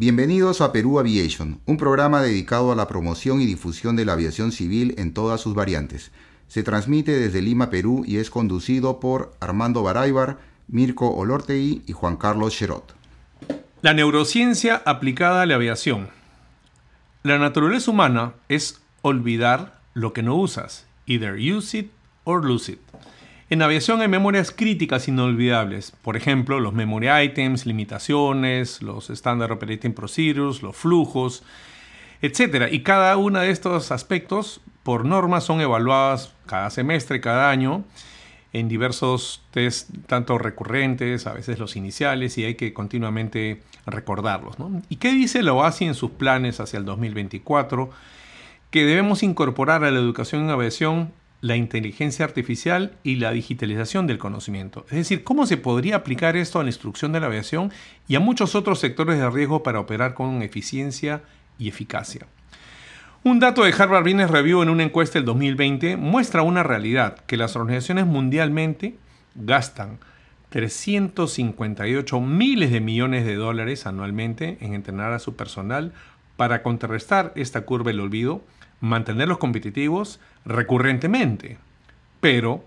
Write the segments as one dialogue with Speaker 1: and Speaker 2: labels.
Speaker 1: Bienvenidos a Perú Aviation, un programa dedicado a la promoción y difusión de la aviación civil en todas sus variantes. Se transmite desde Lima, Perú y es conducido por Armando Baraybar, Mirko Olortegui y Juan Carlos Cherot.
Speaker 2: La neurociencia aplicada a la aviación. La naturaleza humana es olvidar lo que no usas, either use it or lose it. En aviación hay memorias críticas inolvidables, por ejemplo, los memory items, limitaciones, los standard operating procedures, los flujos, etc. Y cada uno de estos aspectos, por norma, son evaluadas cada semestre, cada año, en diversos test, tanto recurrentes, a veces los iniciales, y hay que continuamente recordarlos. ¿Y qué dice la OASI en sus planes hacia el 2024? Que debemos incorporar a la educación en aviación la inteligencia artificial y la digitalización del conocimiento. Es decir, cómo se podría aplicar esto a la instrucción de la aviación y a muchos otros sectores de riesgo para operar con eficiencia y eficacia. Un dato de Harvard Business Review en una encuesta del 2020 muestra una realidad, que las organizaciones mundialmente gastan 358 miles de millones de dólares anualmente en entrenar a su personal para contrarrestar esta curva del olvido mantenerlos competitivos recurrentemente. Pero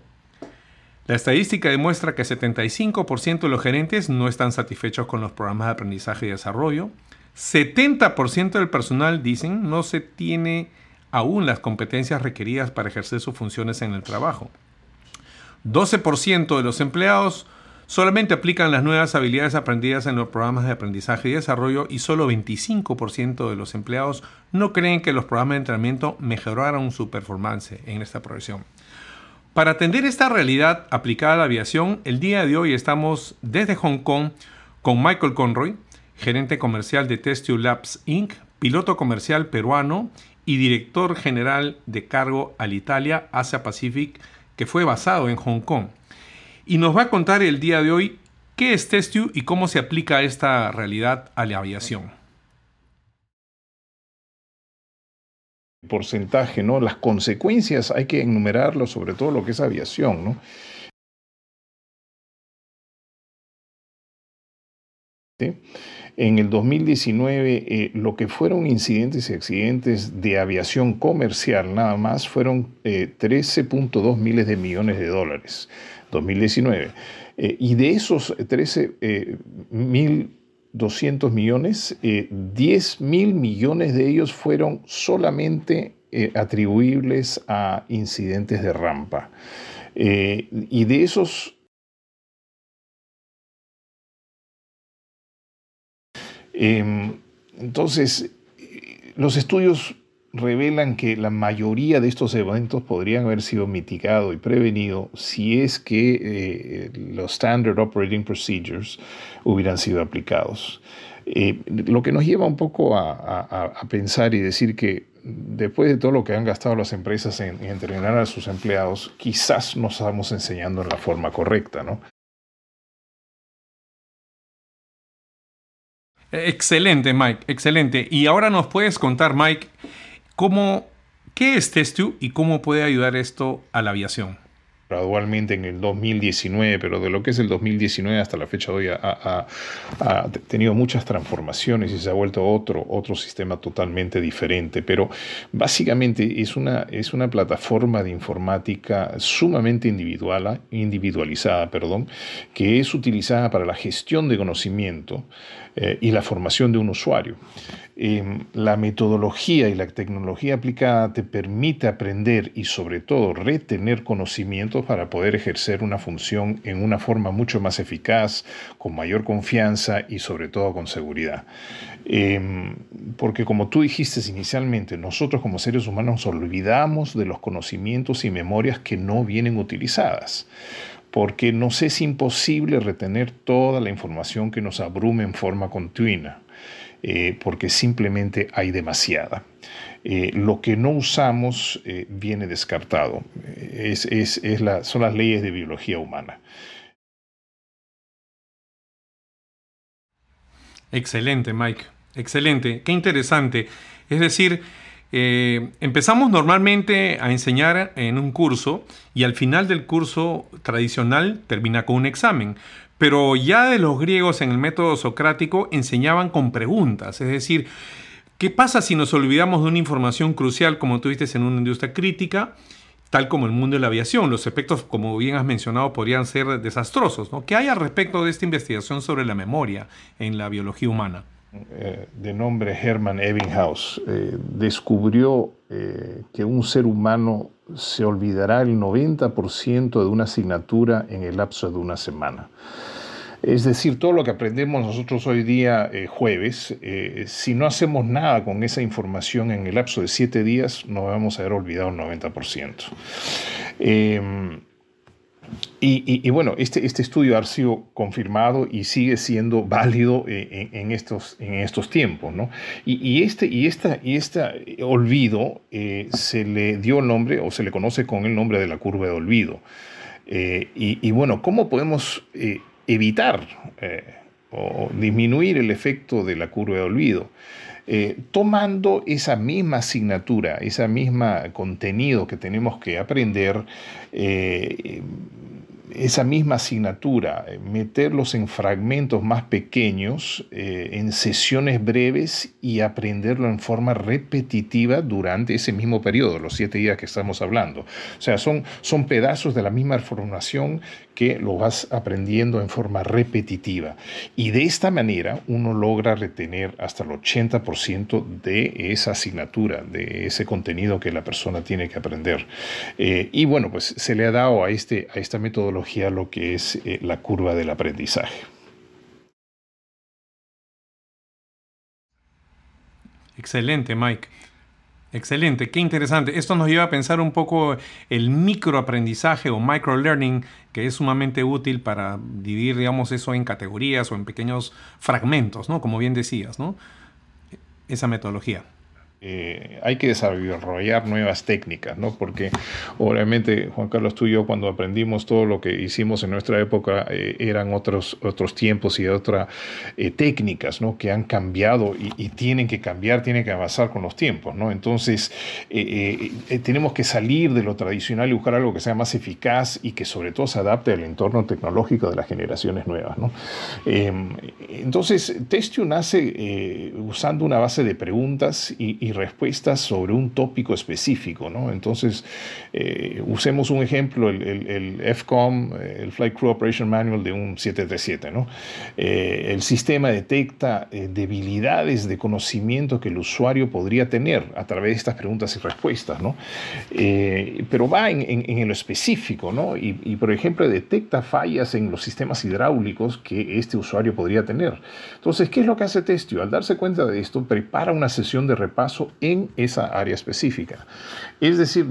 Speaker 2: la estadística demuestra que 75% de los gerentes no están satisfechos con los programas de aprendizaje y desarrollo. 70% del personal, dicen, no se tiene aún las competencias requeridas para ejercer sus funciones en el trabajo. 12% de los empleados Solamente aplican las nuevas habilidades aprendidas en los programas de aprendizaje y desarrollo y solo 25% de los empleados no creen que los programas de entrenamiento mejoraron su performance en esta profesión. Para atender esta realidad aplicada a la aviación, el día de hoy estamos desde Hong Kong con Michael Conroy, gerente comercial de Testio Labs Inc., piloto comercial peruano y director general de cargo al Italia Asia Pacific, que fue basado en Hong Kong y nos va a contar el día de hoy qué es Testiu y cómo se aplica esta realidad a la aviación.
Speaker 3: Porcentaje, ¿no? Las consecuencias hay que enumerarlo, sobre todo lo que es aviación, ¿no? En el 2019, eh, lo que fueron incidentes y accidentes de aviación comercial nada más fueron 13.2 eh, miles de millones de dólares. 2019. Eh, y de esos 13 eh, mil 200 millones, 10 mil millones de ellos fueron solamente atribuibles a incidentes de rampa. y de esos Em, entonces, los estudios revelan que la mayoría de estos eventos podrían haber sido mitigados y prevenidos si es que eh, los Standard Operating Procedures hubieran sido aplicados. Eh, lo que nos lleva un poco a, pensar y decir que después de todo lo que han gastado las empresas en, en entrenar a sus empleados, quizás no estamos enseñando en la forma correcta, ¿no?
Speaker 2: Excelente, Mike, excelente. Y ahora nos puedes contar, Mike, cómo, qué es Testu y cómo puede ayudar esto a la aviación
Speaker 3: gradualmente en el 2019, pero de lo que es el 2019 hasta la fecha de hoy ha, tenido muchas transformaciones y se ha vuelto otro, otro sistema totalmente diferente. Pero básicamente es una, es una plataforma de informática sumamente individual, individualizada, perdón, que es utilizada para la gestión de conocimiento eh, y la formación de un usuario. Em, la metodología y la tecnología aplicada te permite aprender y sobre todo retener conocimientos para poder ejercer una función en una forma mucho más eficaz, con mayor confianza y sobre todo con seguridad. Em, porque como tú dijiste inicialmente, nosotros como seres humanos olvidamos de los conocimientos y memorias que no vienen utilizadas porque nos es imposible retener toda la información que nos abrume en forma continua. Eh, porque simplemente hay demasiada. Eh, lo que no usamos eh, viene descartado. Es, son las leyes de biología humana.
Speaker 2: Excelente, Mike. Excelente. Qué interesante. Es decir, empezamos normalmente a enseñar en un curso y al final del curso tradicional termina con un examen. Pero ya de los griegos en el método socrático enseñaban con preguntas, es decir, ¿qué pasa si nos olvidamos de una información crucial como tuviste en una industria crítica? tal como el mundo de la aviación. Los efectos, como bien has mencionado, podrían ser desastrosos. ¿no? ¿Qué hay al respecto de esta investigación sobre la memoria en la biología humana?
Speaker 3: Eh, de nombre Hermann Ebbinghaus, eh, descubrió eh, que un ser humano se olvidará el 90% de una asignatura en el lapso de una semana. Es decir, todo lo que aprendemos nosotros hoy día, jueves, si no hacemos nada con esa información en el lapso de siete días, nos vamos a haber olvidado el 90%. Y, bueno, este, este estudio ha sido confirmado y sigue siendo válido eh, en, estos, en estos tiempos. ¿no? Y, este, y, esta, y este olvido eh, se le dio el nombre o se le conoce con el nombre de la curva de olvido. Eh, y, bueno, ¿cómo podemos evitar o disminuir el efecto de la curva de olvido? tomando esa misma asignatura, ese mismo contenido que tenemos que aprender, esa misma asignatura, eh, meterlos en fragmentos más pequeños, eh, en sesiones breves y aprenderlo en forma repetitiva durante ese mismo periodo, los siete días que estamos hablando. O sea, son, son pedazos de la misma información que lo vas aprendiendo en forma repetitiva. Y de esta manera uno logra retener hasta el 80% de esa asignatura, de ese contenido que la persona tiene que aprender. Eh, y bueno, pues se le ha dado a, este, a esta metodología lo que es eh, la curva del aprendizaje.
Speaker 2: Excelente, Mike. Excelente, qué interesante. Esto nos lleva a pensar un poco el microaprendizaje o microlearning, que es sumamente útil para dividir, digamos, eso en categorías o en pequeños fragmentos, ¿no? Como bien decías, ¿no? Esa metodología.
Speaker 3: Eh, hay que desarrollar nuevas técnicas, ¿no? Porque obviamente, Juan Carlos, tú y yo cuando aprendimos todo lo que hicimos en nuestra época eh, eran otros, otros tiempos y otras eh, técnicas, ¿no? Que han cambiado y, tienen que cambiar, tienen que avanzar con los tiempos, ¿no? Entonces, tenemos que salir de lo tradicional y buscar algo que sea más eficaz y que sobre todo se adapte al entorno tecnológico de las generaciones nuevas, ¿no? Entonces, Testio nace usando una base de preguntas y respuestas sobre un tópico específico. ¿no? Entonces, eh, usemos un ejemplo, el, el, FCOM, el Flight Crew Operation Manual de un 737. ¿no? Eh, el sistema detecta eh, debilidades de conocimiento que el usuario podría tener a través de estas preguntas y respuestas, ¿no? pero va en, en, lo específico, ¿no? Y, y, por ejemplo, detecta fallas en los sistemas hidráulicos que este usuario podría tener. Entonces, ¿qué es lo que hace Testio? Al darse cuenta de esto, prepara una sesión de repaso en esa área específica. Es decir,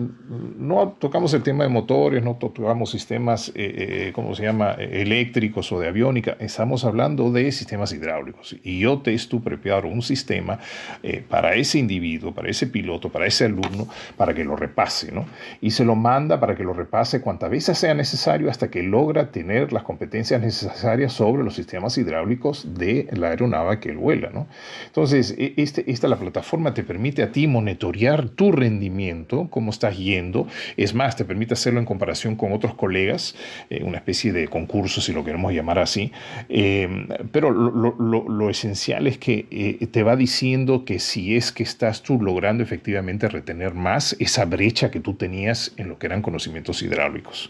Speaker 3: no tocamos el tema de motores, no tocamos sistemas, eh, eh ¿cómo se llama?, eléctricos o de aviónica, estamos hablando de sistemas hidráulicos. Y yo testo preparo un sistema eh, para ese individuo, para ese piloto, para ese alumno, para que lo repase, ¿no? Y se lo manda para que lo repase cuantas veces sea necesario hasta que logra tener las competencias necesarias sobre los sistemas hidráulicos de la aeronave que él vuela, ¿no? Entonces, e, este, esta la plataforma te permite a ti monitorear tu rendimiento, cómo estás yendo. Es más, te permite hacerlo en comparación con otros colegas, eh, una especie de concurso, si lo queremos llamar así. Eh, pero lo, esencial es que eh, te va diciendo que si es que estás tú logrando efectivamente retener más esa brecha que tú tenías en lo que eran conocimientos hidráulicos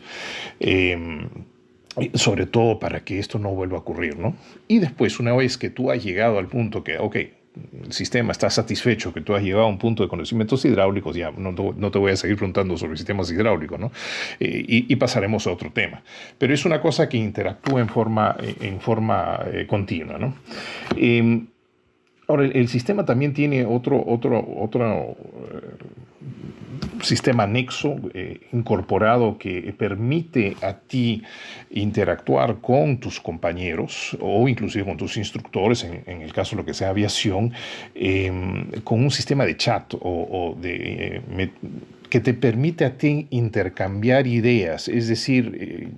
Speaker 3: sobre todo para que esto no vuelva a ocurrir, ¿no? Y después, una vez que tú has llegado al punto que, ok, sistema está satisfecho, que tú has llegado a un punto de conocimientos hidráulicos, ya no, no te voy a seguir preguntando sobre sistemas hidráulicos, ¿no? Eh, y, pasaremos a otro tema. Pero es una cosa que interactúa en forma, en forma eh, continua, ¿no? Em, ahora, el, sistema también tiene otro, otro, otro eh, sistema anexo eh, incorporado que permite a ti interactuar con tus compañeros o inclusive con tus instructores, en, el caso de lo que sea aviación, em, con un sistema de chat o, de... Eh, que te permite a ti intercambiar ideas, es decir,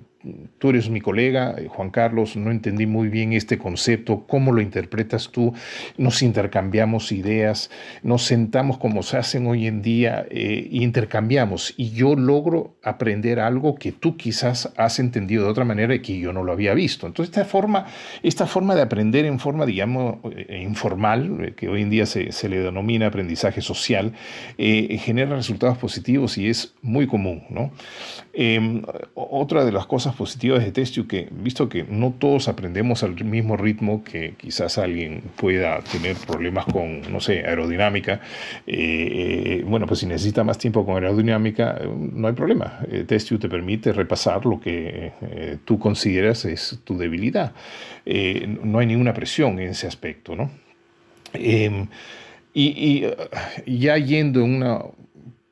Speaker 3: tú eres mi colega, eh, Juan Carlos, no entendí muy bien este concepto, cómo lo interpretas tú, nos intercambiamos ideas, nos sentamos como se hacen hoy en día, eh, intercambiamos y yo logro aprender algo que tú quizás has entendido de otra manera y que yo no lo había visto. Entonces esta forma, esta forma de aprender en forma, digamos, eh, informal, que hoy en día se, le denomina aprendizaje social, genera resultados positivos y es muy común. ¿no? Em, otra de las cosas positivas de Testio que, visto que no todos aprendemos al mismo ritmo, que quizás alguien pueda tener problemas con, no sé, aerodinámica, eh, eh, bueno, pues si necesita más tiempo con aerodinámica, eh, no hay problema. Testio te permite repasar lo que tú consideras es tu debilidad. no hay ninguna presión en ese aspecto, ¿no? Em, y, y, ya yendo en una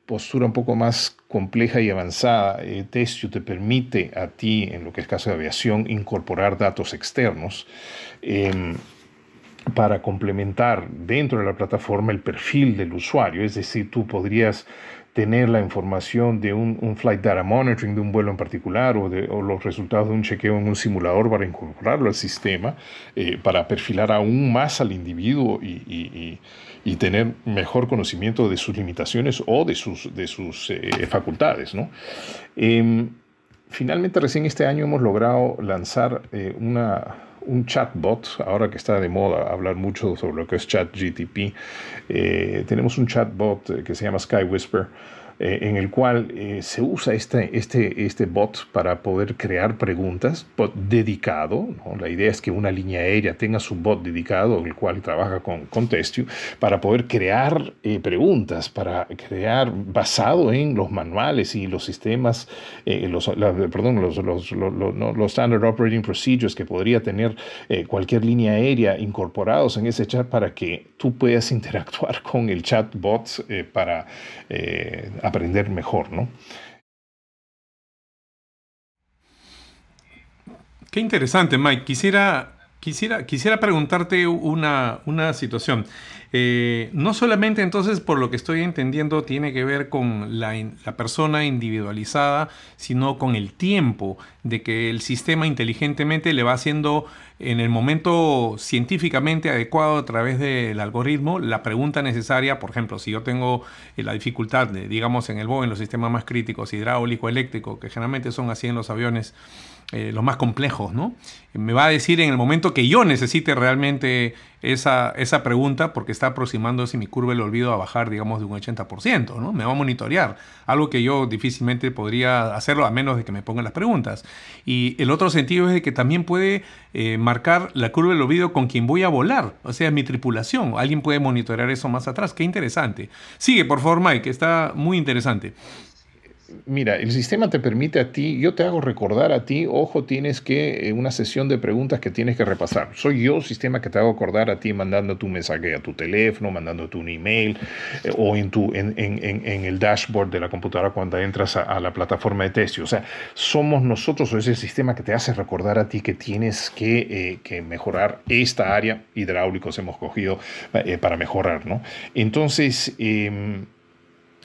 Speaker 3: postura un poco más compleja y avanzada, eh, te permite a ti, en lo que es caso de aviación, incorporar datos externos em, para complementar dentro de la plataforma el perfil del usuario. Es decir, tú podrías tener la información de un, flight data monitoring de un vuelo en particular o, los resultados de un chequeo en un simulador para incorporarlo al sistema, eh, para perfilar aún más al individuo y y tener mejor conocimiento de sus limitaciones o de sus, de sus eh, facultades. ¿no? Em, finalmente, recién este año hemos logrado lanzar eh, una, un chatbot, ahora que está de moda hablar mucho sobre lo que es ChatGTP, eh, tenemos un chatbot que se llama Sky Whisper eh, en el cual eh, se usa este, este, este bot para poder crear preguntas, bot dedicado. La idea es que una línea aérea tenga su bot dedicado, el cual trabaja con, con Testio, para poder crear eh, preguntas, para crear basado en los manuales y los sistemas, los, perdón, los, los, los, Standard Operating Procedures que podría tener cualquier línea aérea incorporados en ese chat para que tú puedas interactuar con el chatbot para aprender mejor, ¿no?
Speaker 2: Qué interesante, Mike. Quisiera, quisiera, quisiera preguntarte una, una situación. Eh, no solamente entonces, por lo que estoy entendiendo, tiene que ver con la, persona individualizada, sino con el tiempo de que el sistema inteligentemente le va haciendo en el momento científicamente adecuado a través del algoritmo la pregunta necesaria. Por ejemplo, si yo tengo eh, la dificultad, de, digamos, en el BOE, en los sistemas más críticos, hidráulico, eléctrico, que generalmente son así en los aviones, eh, los más complejos, ¿no? Me va a decir en el momento que yo necesite realmente esa, esa pregunta porque está aproximándose mi curva del olvido a bajar, digamos, de un 80%, ¿no? Me va a monitorear, algo que yo difícilmente podría hacerlo a menos de que me pongan las preguntas. Y el otro sentido es de que también puede eh, marcar la curva del olvido con quien voy a volar, o sea, mi tripulación. Alguien puede monitorear eso más atrás, qué interesante. Sigue, por favor, Mike, está muy interesante
Speaker 3: mira, el sistema te permite a ti, yo te hago recordar a ti, ojo, tienes que, eh, una sesión de preguntas que tienes que repasar. Soy yo, sistema, que te hago acordar a ti mandando tu mensaje a tu teléfono, mandando tu email eh, o en, tu, en, en, el dashboard de la computadora cuando entras a, la plataforma de testio. O sea, somos nosotros o ese sistema que te hace recordar a ti que tienes que, eh, que mejorar esta área. Hidráulicos hemos cogido para mejorar, ¿no? Entonces, em,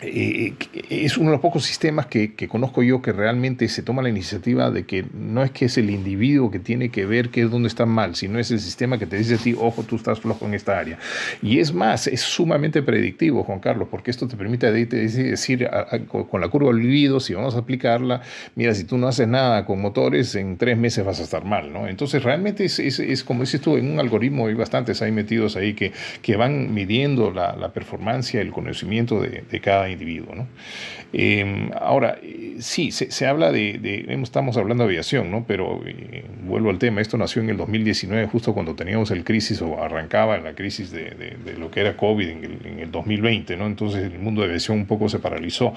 Speaker 3: eh, es uno de los pocos sistemas que, conozco yo que realmente se toma la iniciativa de que no es que es el individuo que tiene que ver qué es donde está mal, sino es el sistema que te dice a ti, ojo, tú estás flojo en esta área. Y es más, es sumamente predictivo, Juan Carlos, porque esto te permite decir con la curva olvido, si vamos a aplicarla, mira, si tú no haces nada con motores, en tres meses vas a estar mal, ¿no? Entonces realmente es, es, como dices tú, en un algoritmo hay bastantes ahí metidos ahí que, que van midiendo la, la performance, el conocimiento de, de cada individuo. ¿no? Em, ahora, eh, sí, se, habla de, estamos hablando de aviación, ¿no? pero eh, vuelvo al tema, esto nació en el 2019, justo cuando teníamos el crisis o arrancaba la crisis de, lo que era COVID en el, 2020, ¿no? entonces el mundo de aviación un poco se paralizó.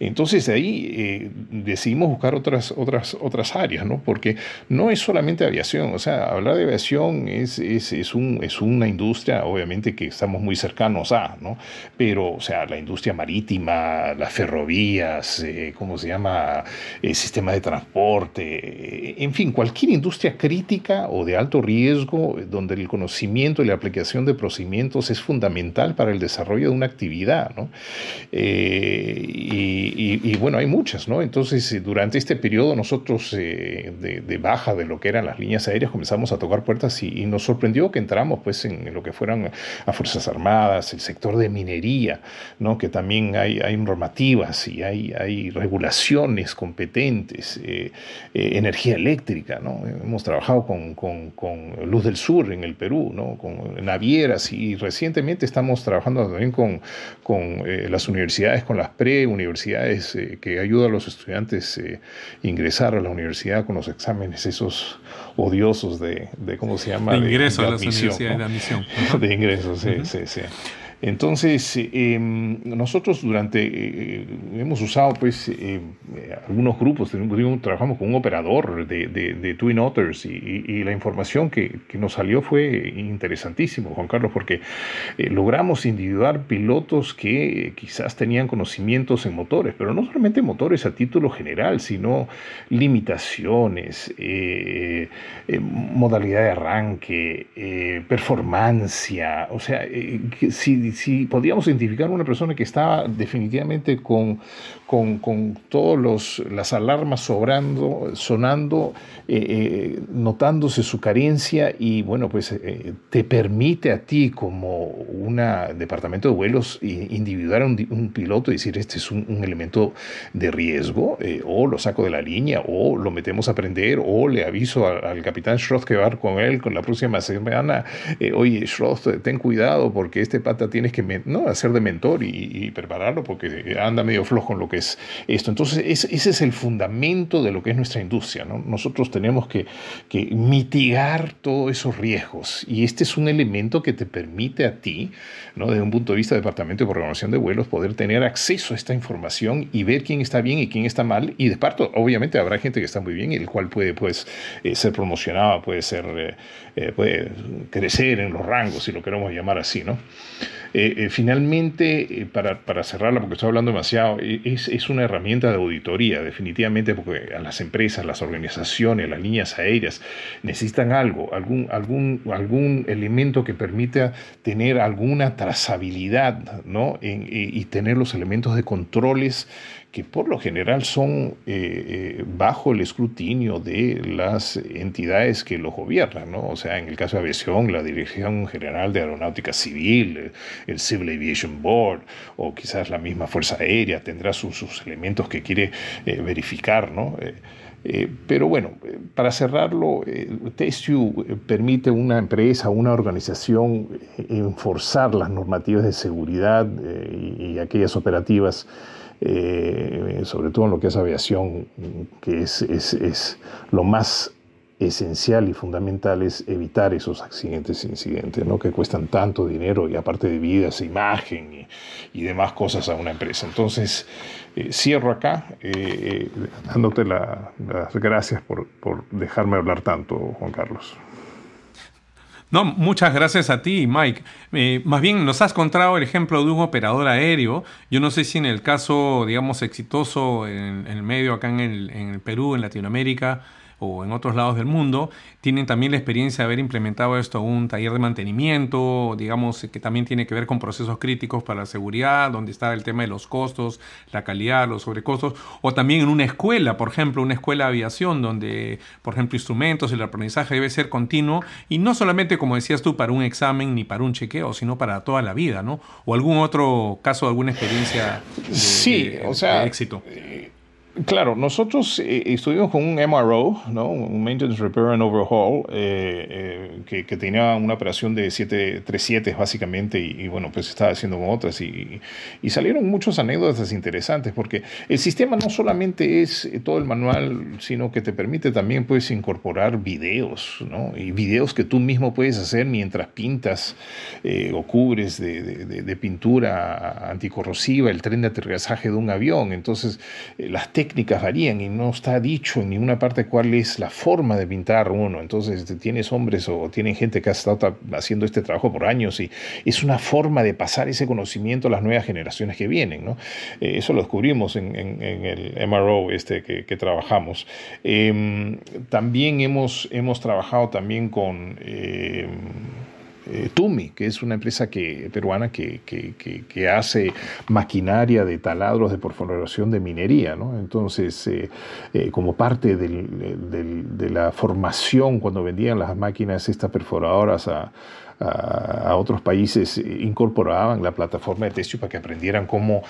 Speaker 3: Entonces de ahí eh, decidimos buscar otras, otras, otras áreas, ¿no? porque no es solamente aviación, o sea, hablar de aviación es, es, es, un, es una industria, obviamente, que estamos muy cercanos a, ¿no? pero, o sea, la industria marítima, marítima, las ferrovías, eh, ¿cómo se llama? El sistema de transporte, en fin, cualquier industria crítica o de alto riesgo donde el conocimiento y la aplicación de procedimientos es fundamental para el desarrollo de una actividad, ¿no? y, bueno, hay muchas, ¿no? Entonces, durante este periodo nosotros de, baja de lo que eran las líneas aéreas comenzamos a tocar puertas y, y nos sorprendió que entramos pues en lo que fueran a Fuerzas Armadas, el sector de minería, ¿no? que también hay, hay normativas y hay, hay regulaciones competentes, eh, eh, energía eléctrica, ¿no? hemos trabajado con, con, con, Luz del Sur en el Perú, ¿no? con navieras y recientemente estamos trabajando también con, con eh, las universidades, con las pre-universidades que ayudan a los estudiantes a ingresar a la universidad con los exámenes esos odiosos de, de ¿cómo se llama?
Speaker 2: De ingreso a las universidades de admisión.
Speaker 3: De ingreso, sí, sí, sí. Entonces, em, nosotros durante, eh, hemos usado pues eh, algunos grupos, trabajamos con un operador de, Twin Otters y, la información que, nos salió fue interesantísimo, Juan Carlos, porque eh, logramos individuar pilotos que quizás tenían conocimientos en motores, pero no solamente motores a título general, sino limitaciones, modalidad de arranque, performancia, o sea, si si podíamos identificar una persona que estaba definitivamente con, con, con las alarmas sobrando, sonando, eh, eh, notándose su carencia y bueno, pues eh, te permite a ti como un departamento de vuelos individuar a un, piloto y decir este es un, elemento de riesgo o lo saco de la línea o lo metemos a aprender o le aviso al, capitán Schroth que va con él con la próxima semana, oye Schroth, ten cuidado porque este pata tienes que ¿no? hacer de mentor y, prepararlo porque anda medio flojo en lo que es esto. Entonces ese es el fundamento de lo que es nuestra industria. ¿no? Nosotros tenemos que, mitigar todos esos riesgos. Y este es un elemento que te permite a ti, ¿no? desde un punto de vista del Departamento de Programación de Vuelos, poder tener acceso a esta información y ver quién está bien y quién está mal. Y de parto, obviamente, habrá gente que está muy bien y el cual puede pues, eh, ser promocionado, puede, ser, eh, eh, puede crecer en los rangos, si lo queremos llamar así. ¿no? finalmente, para, para, cerrarla, porque estoy hablando demasiado, es, es una herramienta de auditoría, definitivamente, porque a las empresas, las organizaciones, las líneas aéreas necesitan algo, algún, algún, algún elemento que permita tener alguna trazabilidad ¿no? y tener los elementos de controles que por lo general son eh, eh, bajo el escrutinio de las entidades que lo gobiernan, ¿no? O sea, en el caso de aviación, la Dirección General de Aeronáutica Civil, el Civil Aviation Board, o quizás la misma Fuerza Aérea tendrá sus, elementos que quiere eh, verificar, ¿no? pero bueno, para cerrarlo, TSU permite a una empresa, una organización enforzar las normativas de seguridad y aquellas operativas eh, sobre todo en lo que es aviación, que es, es, lo más esencial y fundamental es evitar esos accidentes e incidentes, ¿no? que cuestan tanto dinero y aparte de vidas, imagen y, demás cosas a una empresa. Entonces, eh, cierro acá, eh, dándote las gracias por, por dejarme hablar tanto, Juan Carlos.
Speaker 2: No, muchas gracias a ti, Mike. Eh, más bien nos has contado el ejemplo de un operador aéreo. Yo no sé si en el caso, digamos, exitoso en, el medio acá en el, en el Perú, en Latinoamérica, o en otros lados del mundo, tienen también la experiencia de haber implementado esto en un taller de mantenimiento, digamos, que también tiene que ver con procesos críticos para la seguridad, donde está el tema de los costos, la calidad, los sobrecostos, o también en una escuela, por ejemplo, una escuela de aviación, donde, por ejemplo, instrumentos, el aprendizaje debe ser continuo, y no solamente, como decías tú, para un examen ni para un chequeo, sino para toda la vida, ¿no? O algún otro caso, alguna experiencia de,
Speaker 3: sí, o sea, éxito. Eh, Claro, nosotros eh, estuvimos con un MRO, ¿no? un Maintenance Repair and Overhaul, eh, eh, que, tenía una operación de 737 básicamente y, bueno, pues estaba haciendo con otras y, y, salieron muchas anécdotas interesantes porque el sistema no solamente es todo el manual, sino que te permite también puedes incorporar videos, ¿no? Y videos que tú mismo puedes hacer mientras pintas o cubres de, de, de, pintura anticorrosiva el tren de aterrizaje de un avión. Entonces, las técnicas técnicas varían y no está dicho en ninguna parte cuál es la forma de pintar uno. Entonces tienes hombres o tienen gente que ha estado haciendo este trabajo por años y es una forma de pasar ese conocimiento a las nuevas generaciones que vienen. ¿no? Eh, eso lo descubrimos en, el MRO este que, trabajamos. Em, también hemos, hemos trabajado también con... Em, eh, Tumi, que es una empresa que, peruana que, que, hace maquinaria de taladros de perforación de minería. ¿no? Entonces, eh, eh, como parte de la formación cuando vendían las máquinas estas perforadoras a, otros países incorporaban la plataforma de Testio para que aprendieran cómo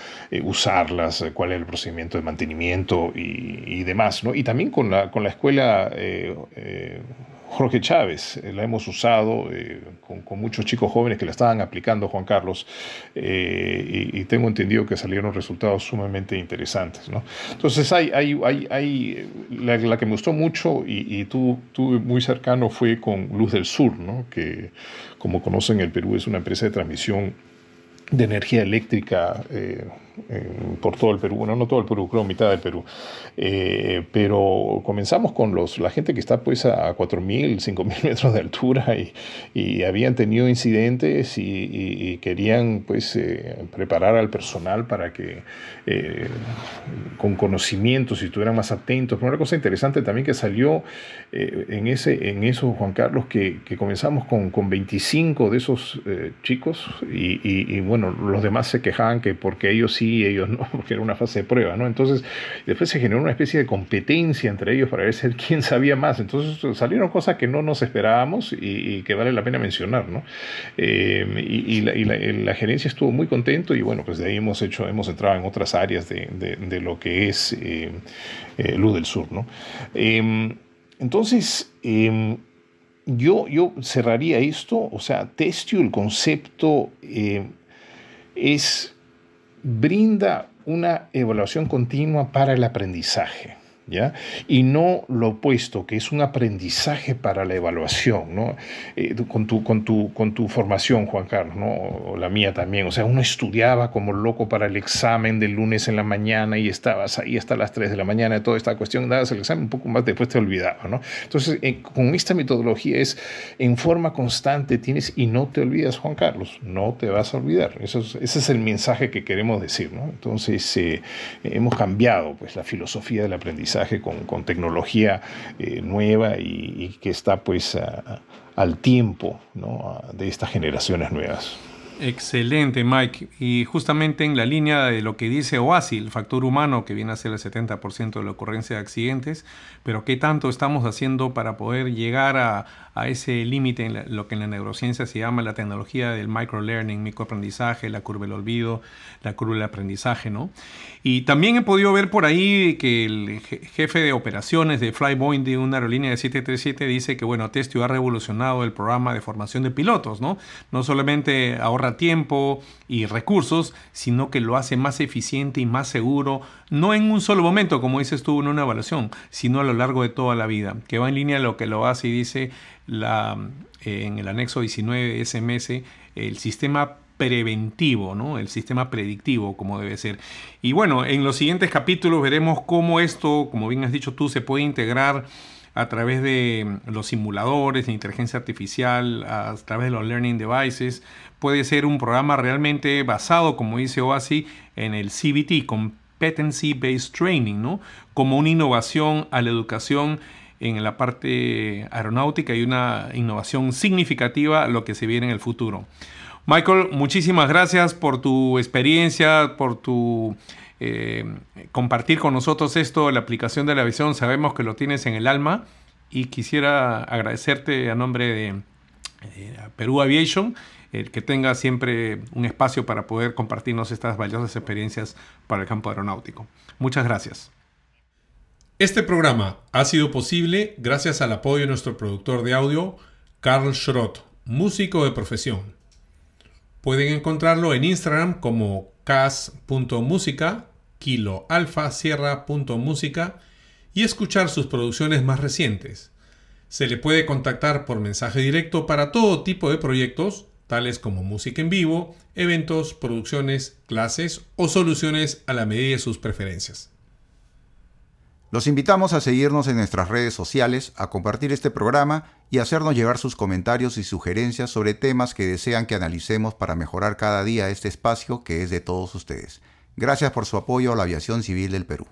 Speaker 3: usarlas, cuál es el procedimiento de mantenimiento y, demás. ¿no? Y también con la, con la escuela Jorge Chávez, eh, la hemos usado eh, con, muchos chicos jóvenes que la estaban aplicando, Juan Carlos, eh, y, tengo entendido que salieron resultados sumamente interesantes. ¿no? Entonces, hay, hay, hay, la, que me gustó mucho y, tú, muy cercano fue con Luz del Sur, ¿no? que como conocen el Perú es una empresa de transmisión de energía eléctrica por todo el Perú, bueno, no todo el Perú, creo mitad del Perú, eh, pero comenzamos con los, la gente que está pues a 4.000, 5.000 metros de altura y, y habían tenido incidentes y, querían pues eh, preparar al personal para que eh, con conocimientos y estuvieran más atentos. Pero una cosa interesante también que salió en, ese, en eso, Juan Carlos, que, que comenzamos con, con 25 de esos chicos y, y bueno, los demás se quejaban que porque ellos sí ellos no, porque era una fase de prueba, ¿no? Entonces, después se generó una especie de competencia entre ellos para ver quién sabía más. Entonces salieron cosas que no nos esperábamos y, que vale la pena mencionar, ¿no? Eh, y, la, gerencia estuvo muy contento y bueno, pues de ahí hemos hecho, hemos entrado en otras áreas de, lo que es eh, eh, Luz del Sur, ¿no? Em, entonces, em, yo, yo cerraría esto, o sea, Testio, el concepto es brinda una evaluación continua para el aprendizaje. Y no lo opuesto, que es un aprendizaje para la evaluación, ¿no? Eh, con, tu, con, tu, con tu formación, Juan Carlos, ¿no? O la mía también. O sea, uno estudiaba como loco para el examen del lunes en la mañana y estabas ahí hasta las 3 de la mañana, toda esta cuestión, dabas el examen un poco más, después te olvidaba, ¿no? Entonces, eh, con esta metodología es en forma constante tienes y no te olvidas, Juan Carlos, no te vas a olvidar. Eso ese es el mensaje que queremos decir, ¿no? Entonces, eh, hemos cambiado pues la filosofía del aprendizaje con, tecnología eh, nueva y, que está pues al tiempo de estas generaciones nuevas.
Speaker 2: Excelente, Mike. Y justamente en la línea de lo que dice OASI, el factor humano que viene a ser el 70% de la ocurrencia de accidentes, pero qué tanto estamos haciendo para poder llegar a, a ese límite en lo que en la neurociencia se llama la tecnología del microlearning, microaprendizaje, la curva del olvido, la curva del aprendizaje, ¿no? Y también he podido ver por ahí que el jefe de operaciones de Flyboeing de una aerolínea de 737 dice que, bueno, Testio ha revolucionado el programa de formación de pilotos, ¿no? No solamente ahorra tiempo y recursos, sino que lo hace más eficiente y más seguro, no en un solo momento, como dices tú en una evaluación, sino a lo largo de toda la vida, que va en línea a lo que lo hace y dice eh, en el anexo 19 de SMS el sistema preventivo, ¿no? el sistema predictivo como debe ser. Y bueno, en los siguientes capítulos veremos cómo esto, como bien has dicho tú, se puede integrar a través de los simuladores de inteligencia artificial, a través de los learning devices. Puede ser un programa realmente basado, como dice OASI, en el CBT, Competency Based Training, ¿no? como una innovación a la educación en la parte aeronáutica y una innovación significativa a lo que se viene en el futuro. Michael, muchísimas gracias por tu experiencia, por tu eh, compartir con nosotros esto, la aplicación de la visión. Sabemos que lo tienes en el alma y quisiera agradecerte a nombre de eh, Perú Aviation el que tenga siempre un espacio para poder compartirnos estas valiosas experiencias para el campo aeronáutico. Muchas gracias. Este programa ha sido posible gracias al apoyo de nuestro productor de audio, Carl Schrott, músico de profesión. Pueden encontrarlo en Instagram como cas.música, kiloalfa y escuchar sus producciones más recientes. Se le puede contactar por mensaje directo para todo tipo de proyectos, tales como música en vivo, eventos, producciones, clases o soluciones a la medida de sus preferencias.
Speaker 1: Los invitamos a seguirnos en nuestras redes sociales, a compartir este programa y hacernos llegar sus comentarios y sugerencias sobre temas que desean que analicemos para mejorar cada día este espacio que es de todos ustedes. Gracias por su apoyo a la aviación civil del Perú.